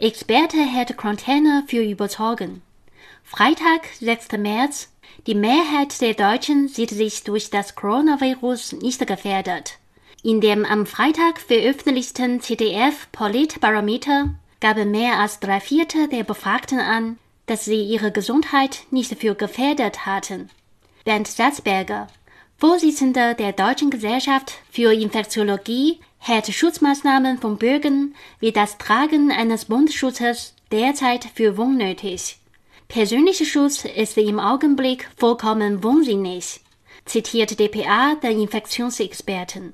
Experte hält Quarantäne für überzogen. Freitag, 6. März. Die Mehrheit der Deutschen sieht sich durch das Coronavirus nicht gefährdet. In dem am Freitag veröffentlichten ZDF-Politbarometer gaben mehr als drei Viertel der Befragten an, dass sie ihre Gesundheit nicht für gefährdet hatten. Bernd Salzberger, Vorsitzender der Deutschen Gesellschaft für Infektiologie, hält Schutzmaßnahmen von Bürgern wie das Tragen eines Mundschutzes derzeit für unnötig. Persönlicher Schutz ist im Augenblick vollkommen unsinnig, zitiert dpa der Infektionsexperten.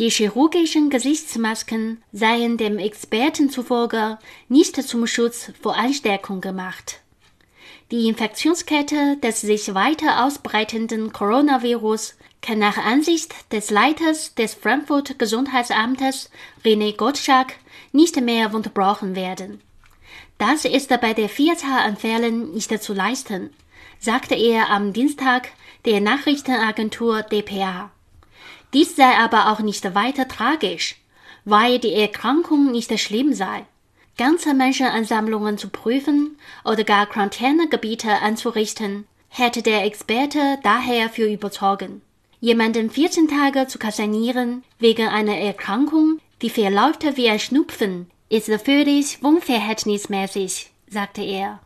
Die chirurgischen Gesichtsmasken seien dem Experten zufolge nicht zum Schutz vor Ansteckung gemacht. Die Infektionskette des sich weiter ausbreitenden Coronavirus kann nach Ansicht des Leiters des Frankfurt Gesundheitsamtes René Gottschalk nicht mehr unterbrochen werden. Das ist bei der Vielzahl an Fällen nicht zu leisten, sagte er am Dienstag der Nachrichtenagentur dpa. Dies sei aber auch nicht weiter tragisch, weil die Erkrankung nicht schlimm sei. Ganze Menschenansammlungen zu prüfen oder gar Quarantänegebiete anzurichten, hätte der Experte daher für überzogen. Jemanden 14 Tage zu kasernieren wegen einer Erkrankung, die verläuft wie ein Schnupfen, ist völlig unverhältnismäßig, sagte er.